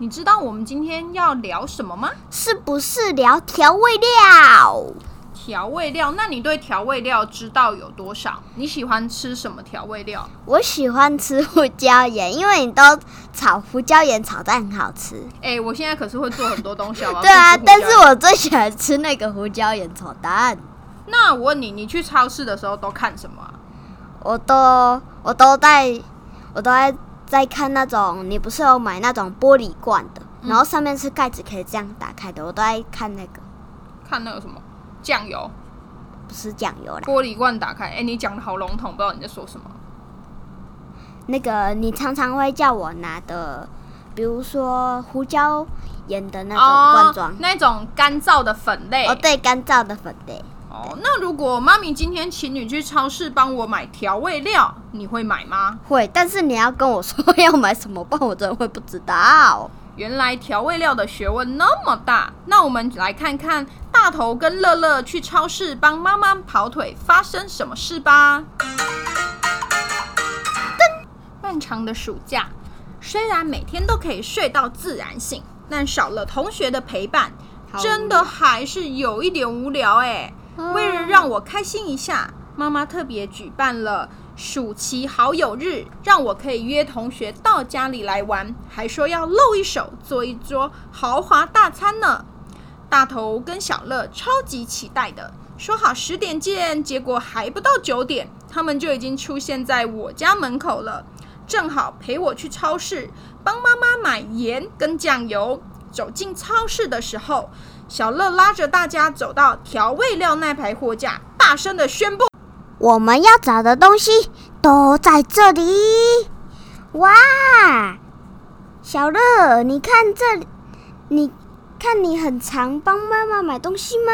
你知道我们今天要聊什么吗？是不是聊调味料？调味料？那你对调味料知道有多少？你喜欢吃什么调味料？我喜欢吃胡椒盐，因为你都炒胡椒盐炒蛋很好吃。哎，我现在可是会做很多东西啊。对啊，但是我最喜欢吃那个胡椒盐炒蛋。那我问你，你去超市的时候都看什么？我都我都在，我都在。在看那种，你不是有买那种玻璃罐的，然后上面是盖子，可以这样打开的。我都在看那个，看那个什么酱油，不是酱油啦。玻璃罐打开，哎，你讲的好笼统，不知道你在说什么。那个你常常会叫我拿的，比如说胡椒盐的那种罐装，那种干燥的粉类。哦，对，干燥的粉类。哦，那如果妈咪今天请你去超市帮我买调味料，你会买吗？会，但是你要跟我说要买什么，不然我真的会不知道。原来调味料的学问那么大，那我们来看看大头跟乐乐去超市帮妈妈跑腿发生什么事吧。漫长的暑假，虽然每天都可以睡到自然醒，但少了同学的陪伴，真的还是有一点无聊哎。为了让我开心一下，妈妈特别举办了暑期好友日，让我可以约同学到家里来玩，还说要露一手，做一桌豪华大餐呢。大头跟小乐超级期待的，说好十点见，结果还不到九点，他们就已经出现在我家门口了，正好陪我去超市帮妈妈买盐跟酱油。走进超市的时候。小乐拉着大家走到调味料那排货架，大声的宣布：“我们要找的东西都在这里！”哇，小乐，你看这里，你看你很常帮妈妈买东西吗？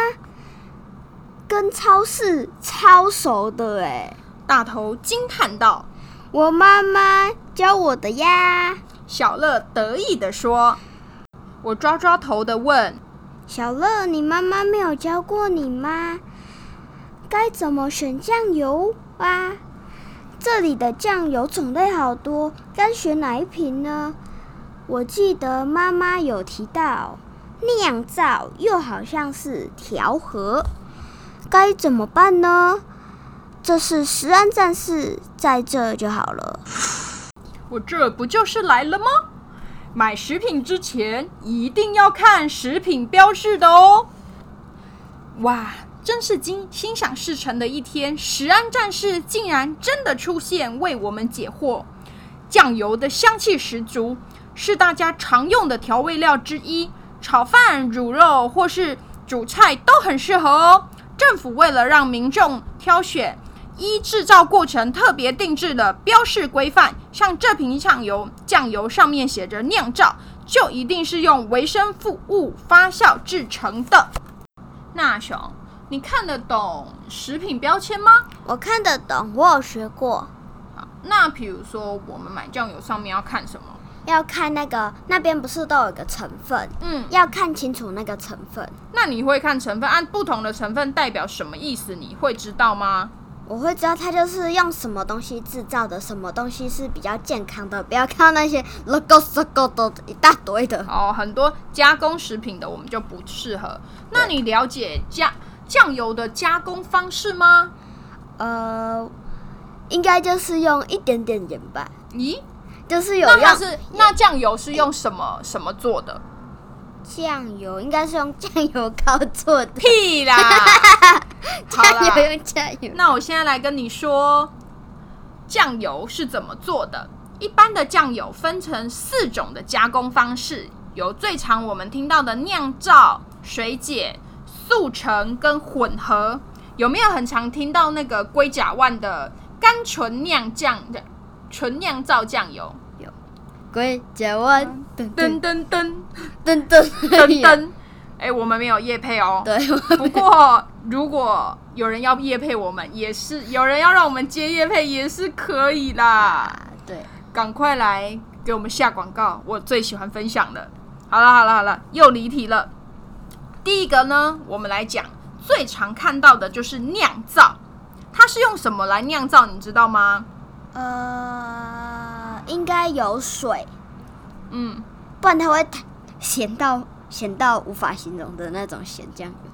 跟超市超熟的哎！大头惊叹道：“我妈妈教我的呀！”小乐得意的说：“我抓抓头的问。”小乐，你妈妈没有教过你吗？该怎么选酱油啊？这里的酱油种类好多，该选哪一瓶呢？我记得妈妈有提到酿造，又好像是调和，该怎么办呢？这是食安战士在这就好了。我这不就是来了吗？买食品之前一定要看食品标志的哦！哇，真是惊心想事成的一天！食安战士竟然真的出现，为我们解惑。酱油的香气十足，是大家常用的调味料之一，炒饭、卤肉或是煮菜都很适合哦。政府为了让民众挑选。依制造过程特别定制的标示规范，像这瓶酱油，酱油上面写着酿造，就一定是用微生物发酵制成的。那熊，你看得懂食品标签吗？我看得懂，我有学过。好，那比如说我们买酱油上面要看什么？要看那个那边不是都有个成分？嗯，要看清楚那个成分。那你会看成分，按不同的成分代表什么意思？你会知道吗？我会知道它就是用什么东西制造的，什么东西是比较健康的。不要看到那些 logo logo 的一大堆的哦，很多加工食品的我们就不适合。那你了解加酱油的加工方式吗？呃，应该就是用一点点盐吧。咦，就是有那是那酱油是用什么什么做的？酱油，应该是用酱油膏做的。屁啦！好酱啦油用酱油。那我现在来跟你说，酱油是怎么做的。一般的酱油分成四种的加工方式，有最常我们听到的酿造、水解、速成跟混合。有没有很常听到那个龟甲万的甘醇酿酱的纯酿造酱油？龟甲湾，噔噔噔噔噔噔噔噔。哎、我们没有夜配哦。对，不过，如果有人要夜配我们，也是有人要让我们接夜配，也是可以啦。啊，对，赶快来给我们下广告，我最喜欢分享的。好了好了好了，又离题了。第一个呢，我们来讲最常看到的就是酿造，它是用什么来酿造？你知道吗？呃，应该有水，嗯，不然它会咸到咸到无法形容的那种咸酱油。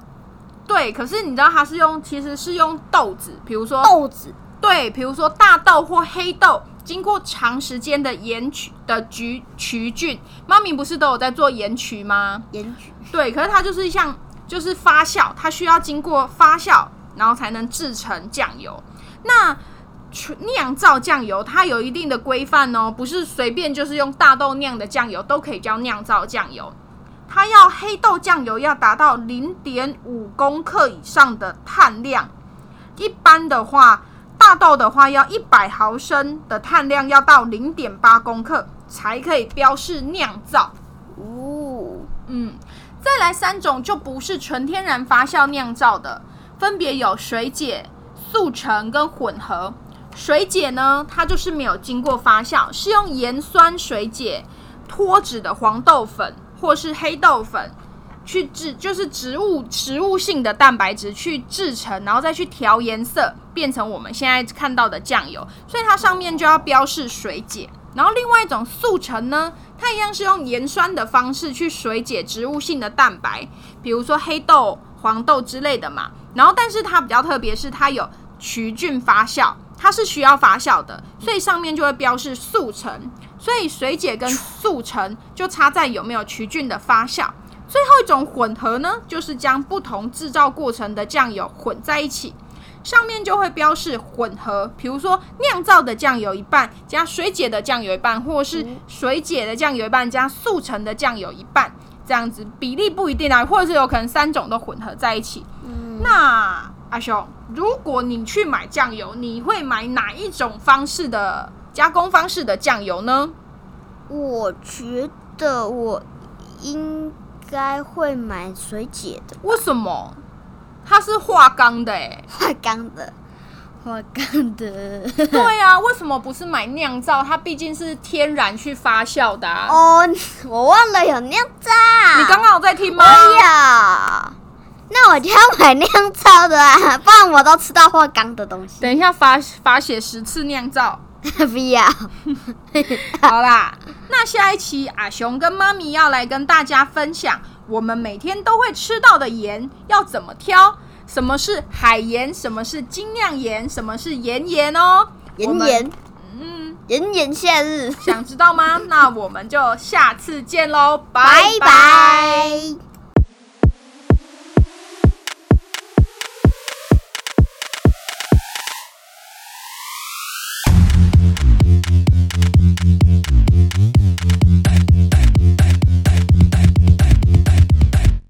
对。可是你知道它是用，其实是用豆子，比如说豆子，对，比如说大豆或黑豆，经过长时间的盐曲的菊曲菌，妈咪不是都有在做盐曲吗？盐曲，对，可是它就是像就是发酵，它需要经过发酵，然后才能制成酱油。那纯酿造酱油它有一定的规范哦，不是随便就是用大豆酿的酱油都可以叫酿造酱油。它要黑豆酱油要达到零点五公克以上的碳量，一般的话，大豆的话要一百毫升的碳量要到零点八公克才可以标示酿造。哦，嗯，再来三种就不是纯天然发酵酿造的，分别有水解、速成跟混合。水解呢，它就是没有经过发酵，是用盐酸水解脱脂的黄豆粉或是黑豆粉去制，就是植物植物性的蛋白质去制成，然后再去调颜色，变成我们现在看到的酱油。所以它上面就要标示水解。然后另外一种速成呢，它一样是用盐酸的方式去水解植物性的蛋白，比如说黑豆、黄豆之类的嘛。然后但是它比较特别是它有曲菌发酵，它是需要发酵的，所以上面就会标示速成。所以水解跟速成就差在有没有曲菌的发酵。最后一种混合呢，就是将不同制造过程的酱油混在一起。上面就会标示混合，比如说酿造的酱油一半加水解的酱油一半，或者是水解的酱油一半加速成的酱油一半，这样子比例不一定啊，或者是有可能三种都混合在一起。那阿雄，如果你去买酱油，你会买哪一种方式的加工方式的酱油呢？我觉得我应该会买水解的，为什么？它是化钢的哎、化钢的，化钢的。对啊，为什么不是买酿造？它毕竟是天然去发酵的、啊。哦，我忘了有酿造。你刚刚有在听吗？我有，那我就要买酿造的啊，不然我都吃到化钢的东西。等一下罚罚写十次酿造。不要。好啦，那下一期阿雄跟妈咪要来跟大家分享，我们每天都会吃到的盐要怎么挑，什么是海盐，什么是精酿盐，什么是盐盐哦。我们炎炎嗯，炎炎夏日，想知道吗？那我们就下次见喽，拜拜。